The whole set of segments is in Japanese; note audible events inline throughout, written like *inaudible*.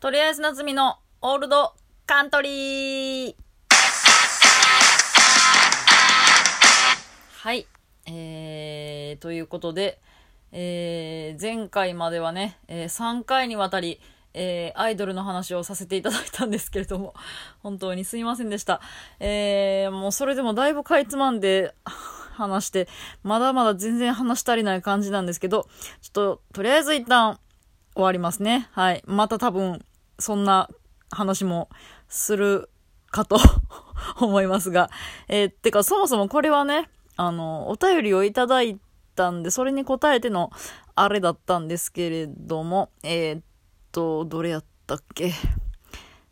とりあえず夏美のオールドカントリーはい。えー、ということで、えー、前回まではね、えー、3回にわたり、えー、アイドルの話をさせていただいたんですけれども、本当にすいませんでした。えー、もうそれでもだいぶかいつまんで話して、まだまだ全然話し足りない感じなんですけど、ちょっと、とりあえず一旦終わりますね。はい。また多分、そんな話もするかと *laughs* 思いますが。えー、てか、そもそもこれはね、あの、お便りをいただいたんで、それに答えてのあれだったんですけれども、えー、っと、どれやったっけ？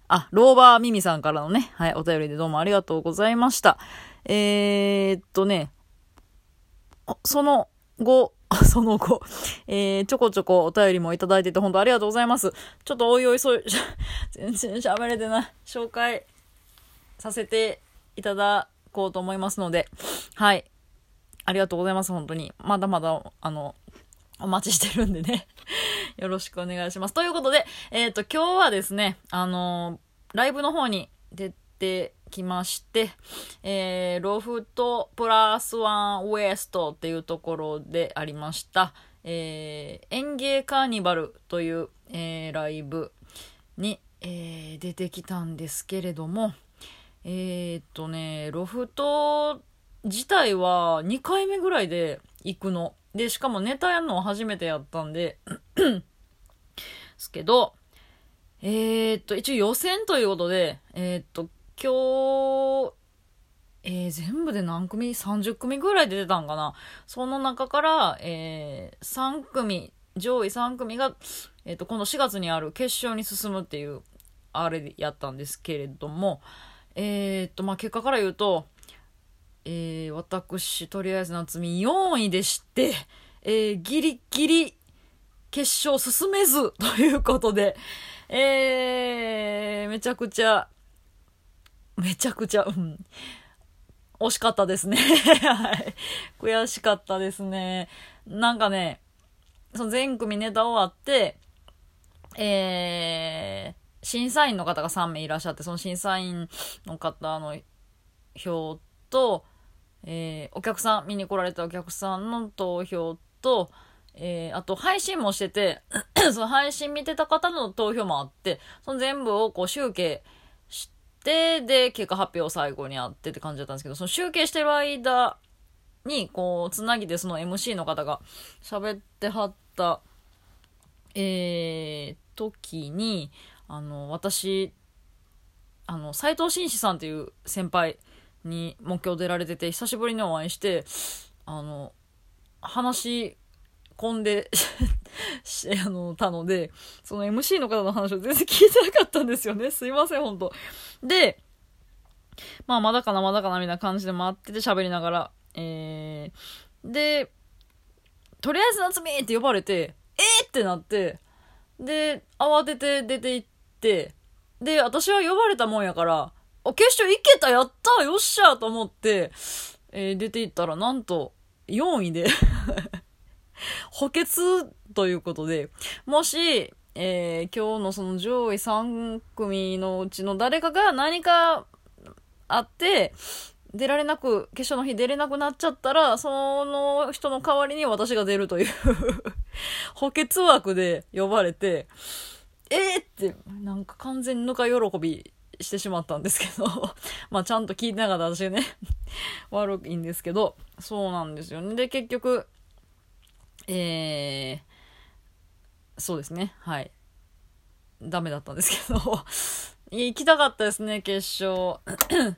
あ、ローバーミミさんからのね、はい、お便りでどうもありがとうございました。えー、っとね、その後、その後、えー、ちょこちょこお便りもいただいてて本当ありがとうございます。ちょっとおいおいそう、*laughs* 全然喋れてない。紹介させていただこうと思いますので、はい。ありがとうございます、本当に。まだまだ、あの、お待ちしてるんでね。*laughs* よろしくお願いします。ということで、えっ、ー、と、今日はですね、あのー、ライブの方に出てきまして、えー、ロフトプラスワンウエストっていうところでありました、えー、園芸カーニバルという、えー、ライブに、えー、出てきたんですけれども、えー、っとね、ロフト自体は2回目ぐらいで行くの。で、しかもネタやるのは初めてやったんでですけど、えー、っと、一応予選ということで、えー、っと、今日、えー、全部で何組 ?30 組ぐらい出てたんかなその中から、えー、3組、上位3組が、えっ、ー、と、今度4月にある決勝に進むっていう、あれやったんですけれども、えっ、と、まあ、結果から言うと、えー、私、とりあえず夏美4位でして、えー、ギリギリ決勝進めずということで、えー、めちゃくちゃめちゃくちゃ、うん。惜しかったですね。*laughs* はい。悔しかったですね。なんかね、その全組ネタ終わって、えー、審査員の方が3名いらっしゃって、その審査員の方の票と、えー、お客さん、見に来られたお客さんの投票と、えー、あと配信もしてて *clears throat* その配信見てた方の投票もあって、その全部をこう集計、で、結果発表最後にあってって感じだったんですけど、その集計してる間に、こう、つなぎでその MC の方が喋ってはった、えー、時に、あの、私、あの、斎藤紳士さんっていう先輩に目標出られてて、久しぶりにお会いして、あの、話込んで *laughs* あの、たので、その MC の方の話を全然聞いてなかったんですよね。すいません、ほんと。で、まあ、まだかな、まだかな、みたいな感じで待ってて喋りながら、えー、で、とりあえず夏美って呼ばれて、えー、ってなって、で、慌てて出て行って、で、私は呼ばれたもんやから、あ、決勝いけた、やったよっしゃと思って、えー、出て行ったら、なんと、4位で補欠ということで、もし、えー、今日のその上位3組のうちの誰かが何かあって、出られなく、決勝の日出れなくなっちゃったら、その人の代わりに私が出るという *laughs* 補欠枠で呼ばれて、えー、って、なんか完全にぬか喜びしてしまったんですけど *laughs* まあちゃんと聞いてなかった私ね *laughs* 悪いんですけど、そうなんですよね。で、結局、えー、そうですね。はい。ダメだったんですけど *laughs* 行きたかったですね、決勝。*coughs*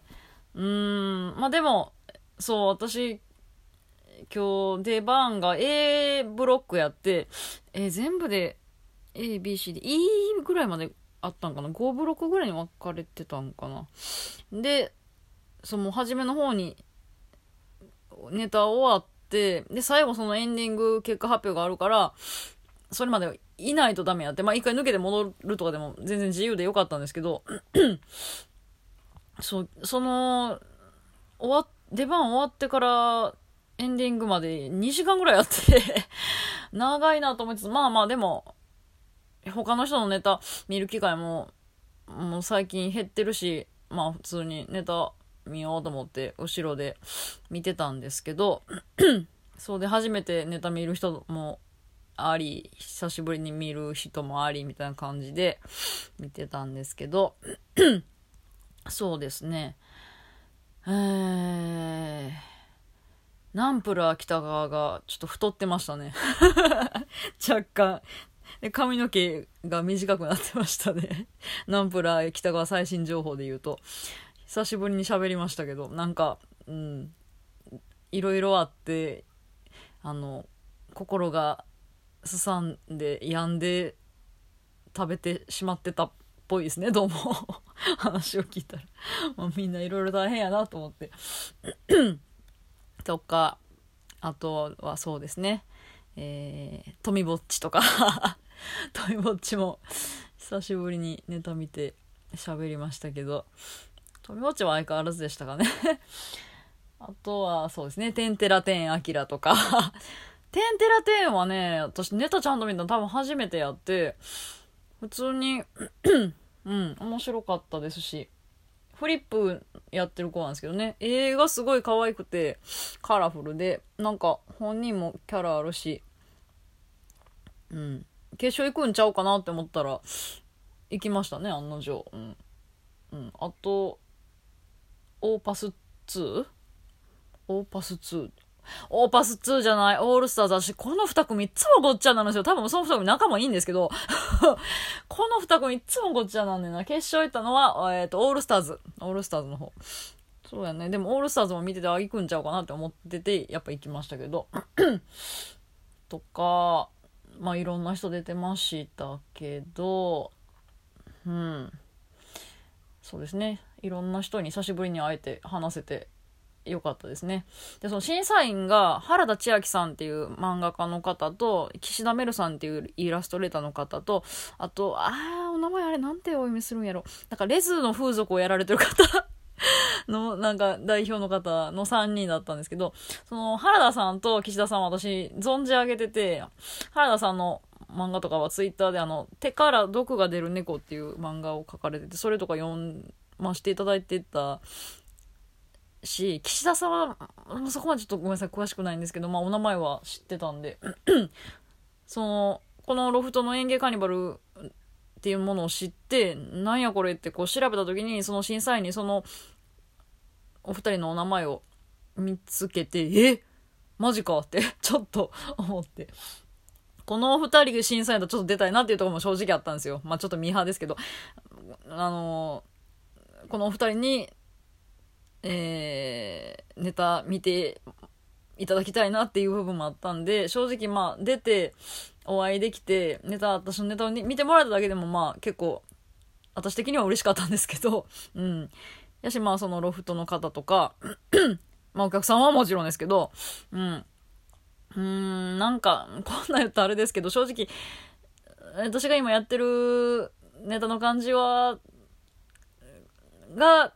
うーん、まあでも、そう、私、今日出番が A ブロックやって、えー、全部で A、B、C、D、E ぐらいまであったんかな ?5 ブロックぐらいに分かれてたんかなで、その初めの方にネタ終わって、で、最後そのエンディング結果発表があるから、それまでいないとダメやって、まあ一回抜けて戻るとかでも全然自由でよかったんですけど、*clears throat* そう、その、終わ、出番終わってからエンディングまで2時間ぐらいやって *laughs* 長いなと思いつつ、まあまあでも、他の人のネタ見る機会も、もう最近減ってるし、まあ普通にネタ見ようと思って後ろで見てたんですけど、*clears throat* そうで初めてネタ見る人もあり、久しぶりに見る人もあり、みたいな感じで *sniffs* 見てたんですけど、*clears throat* そうですね。えー、ナンプラー北川がちょっと太ってましたね。*laughs* 若干。で、髪の毛が短くなってましたね。*laughs* ナンプラー北川最新情報で言うと。久しぶりに喋りましたけど、なんか、うん、いろいろあって、あの、心がすさんで病んで食べてしまってたっぽいですねどうも。*laughs* 話を聞いたら。まあ、みんないろいろ大変やなと思って。とかあとはそうですね。えー、富ぼっちとか。*laughs* 富ぼっちも久しぶりにネタ見て喋りましたけど。富ぼっちは相変わらずでしたかね。*laughs* あとはそうですね「てんてらてんあきら」とか。*laughs* テンテラテンはね、私ネタちゃんと見たの多分初めてやって、普通に *clears throat* うん、面白かったですし、フリップやってる子なんですけどね、映画すごい可愛くて、カラフルで、なんか本人もキャラあるし、うん、決勝行くんちゃうかなって思ったら、行きましたね、案の定。うん。うん、あと、オーパス 2? オーパス2オーパス2じゃない、オールスターズだし、この2組いつもごっちゃなんですよ。多分その2組仲もいいんですけど、*laughs* この2組いつもごっちゃなんでな。決勝行ったのは、えっ、ー、と、オールスターズ。オールスターズの方。そうやね。でも、オールスターズも見てて、あ、行くんちゃうかなって思ってて、やっぱ行きましたけど。*clears throat* とか、まあ、いろんな人出てましたけど、うん。そうですね。いろんな人に久しぶりに会えて話せて良かったですね。で、その審査員が原田千秋さんっていう漫画家の方と、岸田メルさんっていうイラストレーターの方と、あと、あー、お名前あれなんてお読みするんやろ。なんかレズの風俗をやられてる方の、なんか代表の方の3人だったんですけど、その原田さんと岸田さんは私存じ上げてて、原田さんの漫画とかはツイッターであの、手から毒が出る猫っていう漫画を書かれてて、それとか読ましていただいてたし、岸田さんは、そこまでちょっとごめんなさい、詳しくないんですけど、まあ、お名前は知ってたんで、その、このロフトの園芸カーニバルっていうものを知って、なんやこれってこう調べた時に、その審査員にその、お二人のお名前を見つけて、え？マジかってちょっと思って。このお二人審査員とちょっと出たいなっていうところも正直あったんですよ。まあちょっとミーハーですけど、あのー、このお二人にえー、ネタ見ていただきたいなっていう部分もあったんで、正直まあ出てお会いできて、ネタ、私のネタを見てもらえただけでもまあ結構、私的には嬉しかったんですけど、*laughs* うん。やしまあそのロフトの方とか、*clears throat* まあお客さんはもちろんですけど、うん。うーん、なんか、こんな言ったらあれですけど、正直、私が今やってるネタの感じは、が、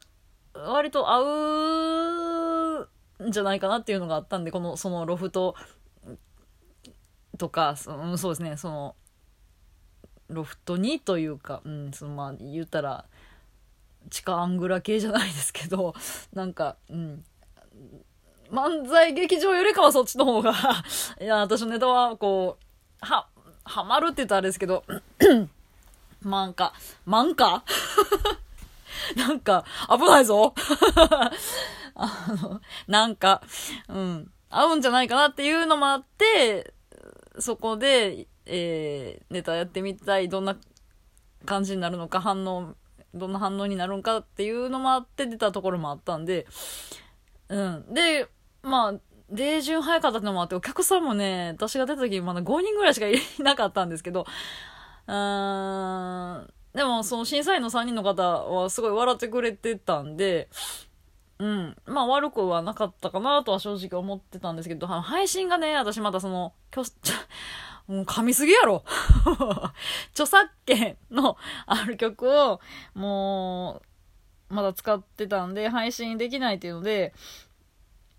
割と合うんじゃないかなっていうのがあったんで、この、そのロフトとか、そそうですね、その、ロフトにというか、うん、そのまあ言ったら、地下アングラ系じゃないですけど、なんか、うん、漫才劇場よりかはそっちの方が *laughs* いや、私のネタは、こう、は、はまるって言ったらあれですけど、*clears throat* 漫画、漫画 *laughs* なんか、危ないぞ。*laughs* あの、なんか、うん、合うんじゃないかなっていうのもあって、そこで、えー、ネタやってみたい、どんな感じになるのか、反応、どんな反応になるのかっていうのもあって出たところもあったんで、うん。で、まあ、例順早かったのもあって、お客さんもね、私が出た時まだ5人ぐらいしかいなかったんですけど、うーん、でも、その審査員の3人の方はすごい笑ってくれてたんで、うん。まあ悪くはなかったかなとは正直思ってたんですけど、配信がね、私またその、きょ、ちょ、もう噛みすぎやろ *laughs* 著作権のある曲を、もう、まだ使ってたんで、配信できないっていうので、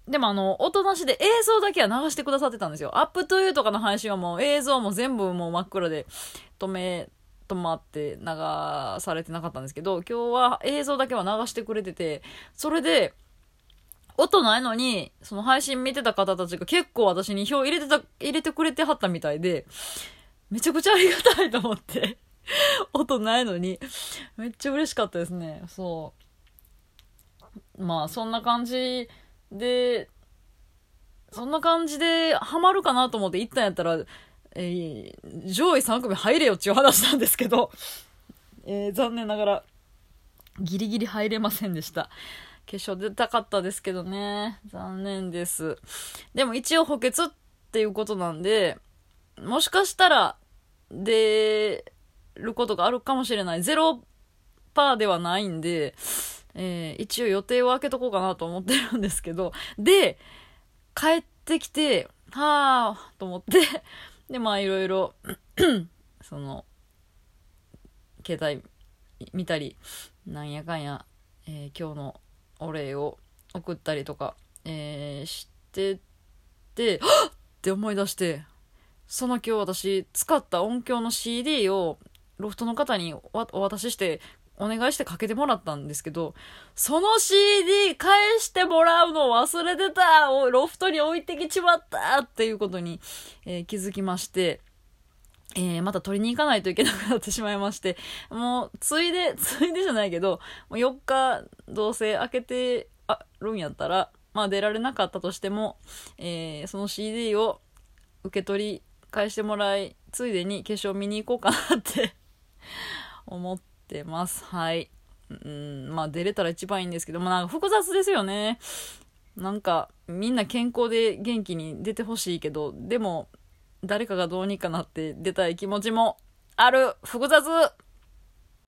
でもあの、音なしで映像だけは流してくださってたんですよ。アップトゥーとかの配信はもう映像も全部もう真っ暗で止め止まって流されてなかったんですけど、今日は映像だけは流してくれてて、それで、音ないのに、その配信見てた方たちが結構私に票入れてた、入れてくれてはったみたいで、めちゃくちゃありがたいと思って *laughs* 音ないのに、めっちゃ嬉しかったですね。そう。まあ、そんな感じで、そんな感じでハマるかなと思って行ったんやったら、えー、上位3組入れよっていう話なんですけど、*laughs* えー、残念ながら、ギリギリ入れませんでした。決勝出たかったですけどね。残念です。でも一応補欠っていうことなんで、もしかしたら出ることがあるかもしれない。ゼロパーではないんで、えー、一応予定を開けとこうかなと思ってるんですけど、で、帰ってきて、はぁ、と思ってで、まあいろいろ *clears throat* その、携帯見たり、なんやかんや、えー、今日のお礼を送ったりとか、えー、してて、は *gasps* っって思い出して、その今日私使った音響の CD をロフトの方にお渡しして、お願いしてかけてもらったんですけど、その CD 返してもらうの忘れてたロフトに置いてきちまったっていうことに、えー、気づきまして、えー、また取りに行かないといけなくなってしまいまして、もう、ついで、ついでじゃないけど、もう4日、どうせ開けてあるんやったら、まあ出られなかったとしても、えー、その CD を受け取り、返してもらい、ついでに化粧見に行こうかなって *laughs* 思ってます。はい。うん、まあ出れたら一番いいんですけど、まあなんか複雑ですよね。なんか、みんな健康で元気に出てほしいけど、でも、誰かがどうにかなって出たい気持ちもある。複雑